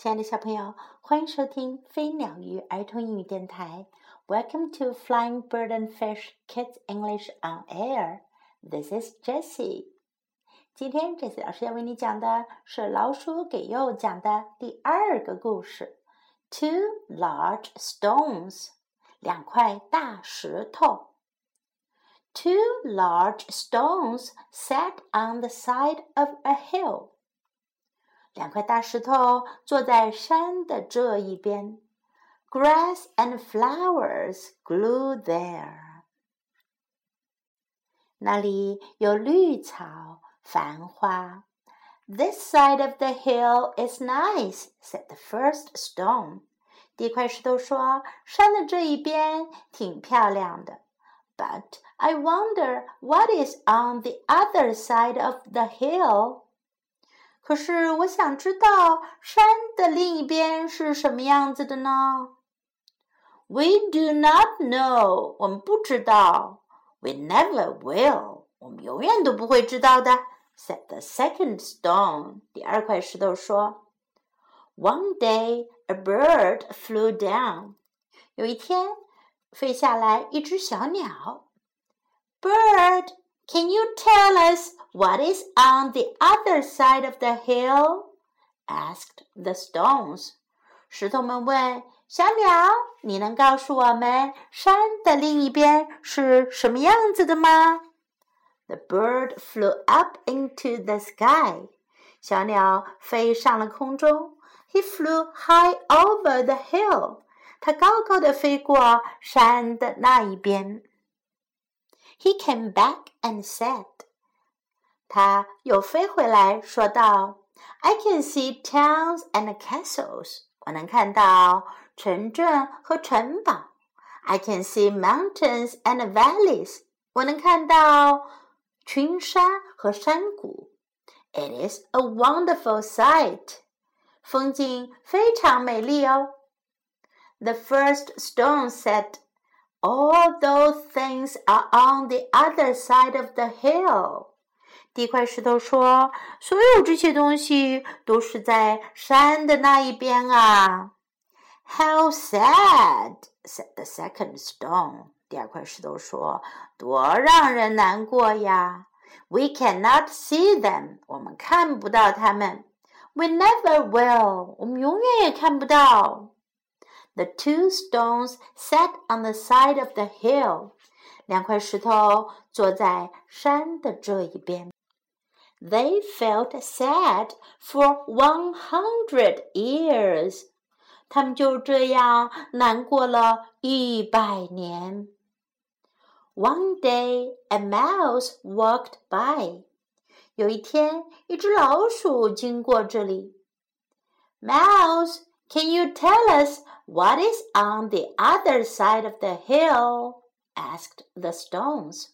亲爱的小朋友，欢迎收听飞鸟鱼儿童英语电台。Welcome to Flying Bird and Fish Kids English on Air. This is Jessie. 今天 Jessie 老师要为你讲的是老鼠给鼬讲的第二个故事。Two large stones，两块大石头。Two large stones sat on the side of a hill. 两块大石头坐在山的这一边。Grass and flowers grew there。那里有绿草、繁花。This side of the hill is nice," said the first stone. 第一块石头说：“山的这一边挺漂亮的。” But I wonder what is on the other side of the hill. 可是我想知道山的另一边是什么样子的呢？We do not know，我们不知道。We never will，我们永远都不会知道的。Said the second stone，第二块石头说。One day a bird flew down，有一天飞下来一只小鸟。Bird。 Can you tell us what is on the other side of the hill? asked the stones. 石头们问小鸟：“你能告诉我们山的另一边是什么样子的吗？” The bird flew up into the sky. 小鸟飞上了空中。He flew high over the hill. 它高高的飞过山的那一边。 he came back and said，他又飞回来说道：“I can see towns and castles，我能看到城镇和城堡。I can see mountains and valleys，我能看到群山和山谷。It is a wonderful sight，风景非常美丽哦。The first stone said。” All those things are on the other side of the hill。第一块石头说：“所有这些东西都是在山的那一边啊。” How sad! said the second stone。第二块石头说：“多让人难过呀！We cannot see them。我们看不到它们。We never will。我们永远也看不到。” The two stones sat on the side of the hill. 两块石头坐在山的这一边。They felt sad for one hundred years. 他们就这样难过了一百年。One day, a mouse walked by. 有一天，一只老鼠经过这里。Mouse, can you tell us what is on the other side of the hill? asked the stones.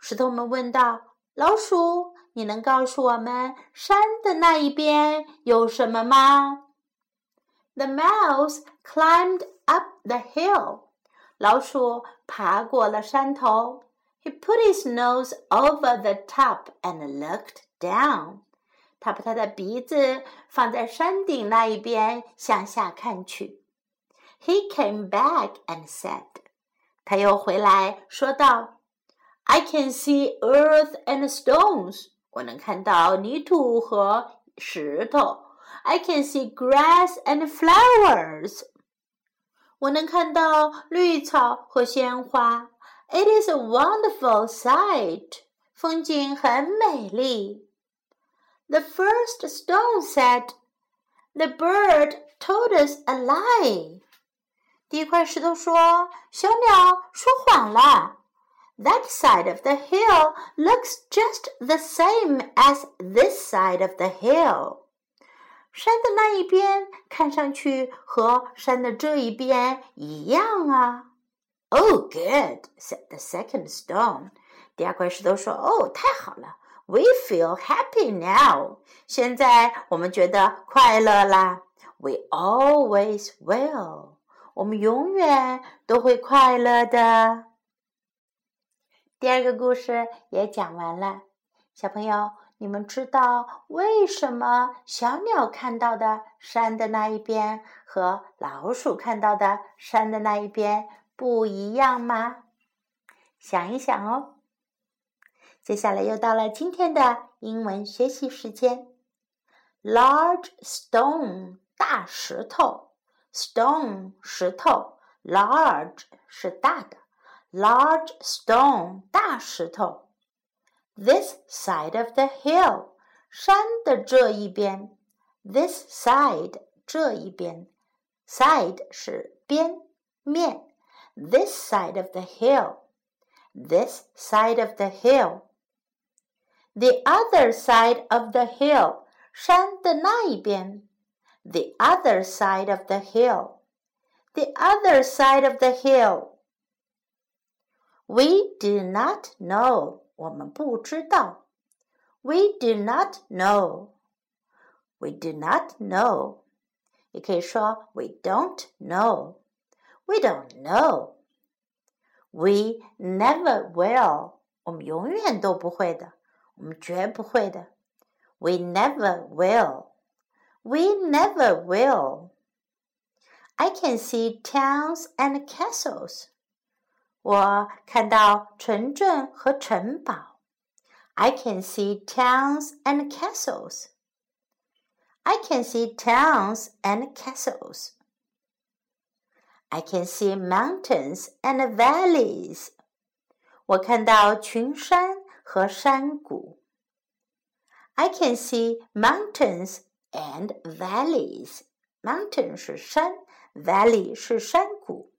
石头们问道：“老鼠，你能告诉我们山的那一边有什么吗？” The mouse climbed up the hill. 老鼠爬过了山头。He put his nose over the top and looked down. 他把他的鼻子放在山顶那一边，向下看去。He came back and said，他又回来说道：“I can see earth and stones，我能看到泥土和石头。I can see grass and flowers，我能看到绿草和鲜花。It is a wonderful sight，风景很美丽。” The first stone said, "The bird told us a lie." 第一块石头说：“小鸟说谎了。” That side of the hill looks just the same as this side of the hill. 山的那一边看上去和山的这一边一样啊。Oh, good, said the second stone. 第二块石头说：“哦，太好了。” We feel happy now. 现在我们觉得快乐啦。We always will. 我们永远都会快乐的。第二个故事也讲完了，小朋友，你们知道为什么小鸟看到的山的那一边和老鼠看到的山的那一边不一样吗？想一想哦。接下来又到了今天的英文学习时间。Large stone，大石头。Stone，石头。Large 是大的。Large stone，大石头。This side of the hill，山的这一边。This side，这一边。Side 是边面。This side of the hill。This side of the hill。 The other side of the hill，山的那一边。The other side of the hill。The other side of the hill。We do not know。我们不知道。We do not know. We do not know. 也可以说 We don't know. We don't know. We never will. 我们永远都不会的， 我们绝不会的。We never will. We never will. I can see towns and castles. 我看到城镇和城堡。I can see towns and castles. I can see towns and castles. I can see mountains and valleys. 我看到群山 和山谷。I can see mountains and valleys. Mountain 是山，valley 是山谷。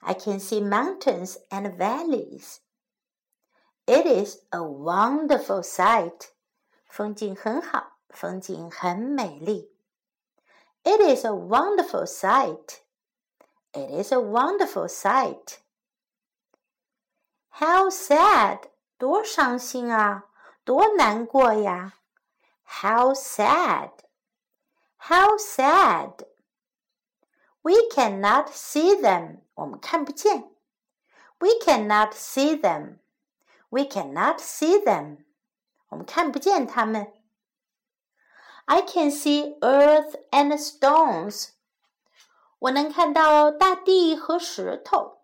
I can see mountains and valleys. It is a wonderful sight. 风景很好，风景很美丽。It is a wonderful sight. It is a wonderful sight. How sad! 多伤心啊，多难过呀。How sad! How sad! We cannot see them. 我们看不见。We cannot see them. We cannot see them. 我们看不见它们。I can see earth and stones. 我能看到大地和石头，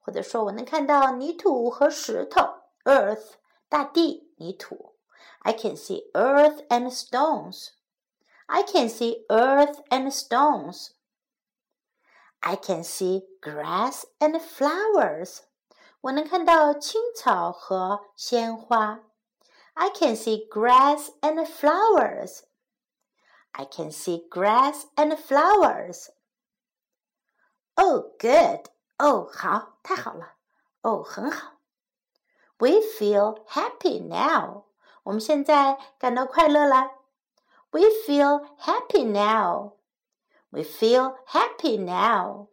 或者说我能看到泥土和石头。 Earth，大地，泥土。I can see earth and stones. I can see earth and stones. I can see grass and flowers. 我能看到青草和鲜花。I can see grass and flowers. I can see grass and flowers. Oh, good. Oh, 好，太好了。哦，很好。 We feel happy now. 我们现在感到快乐了。We feel happy now. We feel happy now.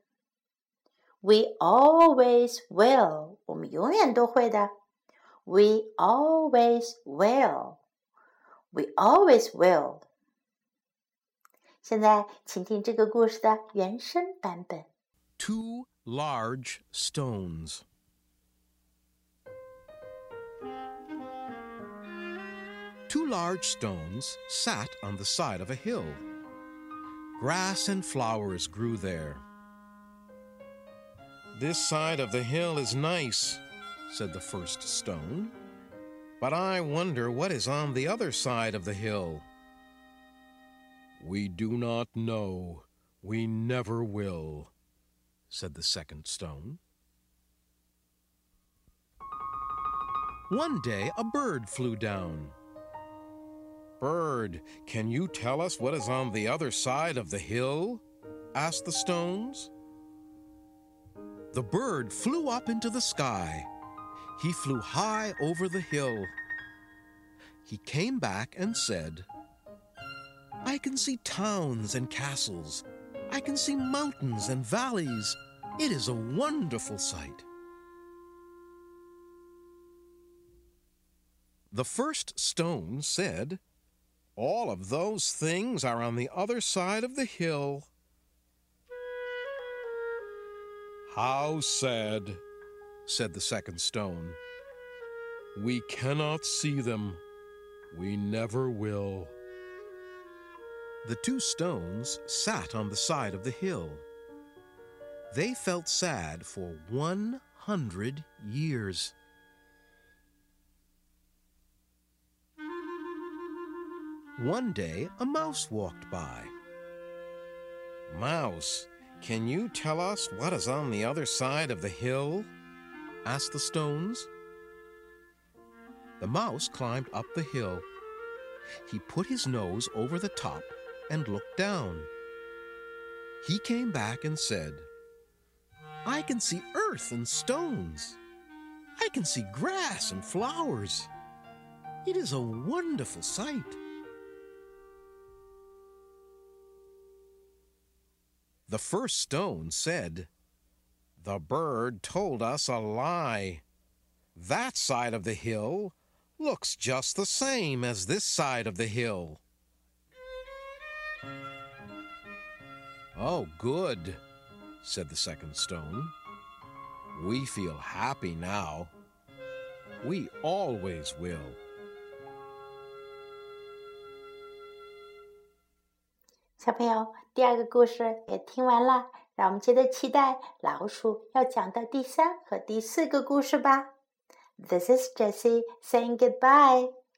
We always will. 我们永远都会的。We always will. We always will. 现在，请听这个故事的原声版本。Two large stones. Two large stones sat on the side of a hill. Grass and flowers grew there. This side of the hill is nice, said the first stone. But I wonder what is on the other side of the hill. We do not know. We never will, said the second stone. One day a bird flew down. Bird, can you tell us what is on the other side of the hill? asked the stones. The bird flew up into the sky. He flew high over the hill. He came back and said, I can see towns and castles. I can see mountains and valleys. It is a wonderful sight. The first stone said, all of those things are on the other side of the hill. How sad, said the second stone. We cannot see them. We never will. The two stones sat on the side of the hill. They felt sad for 100 years. One day, a mouse walked by. Mouse, can you tell us what is on the other side of the hill? asked the stones. The mouse climbed up the hill. He put his nose over the top and looked down. He came back and said, I can see earth and stones. I can see grass and flowers. It is a wonderful sight. The first stone said, The bird told us a lie. That side of the hill looks just the same as this side of the hill. Oh, good, said the second stone. We feel happy now. We always will. 小朋友，第二个故事也听完了，让我们接着期待老鼠要讲的第三和第四个故事吧。This is Jessie saying goodbye.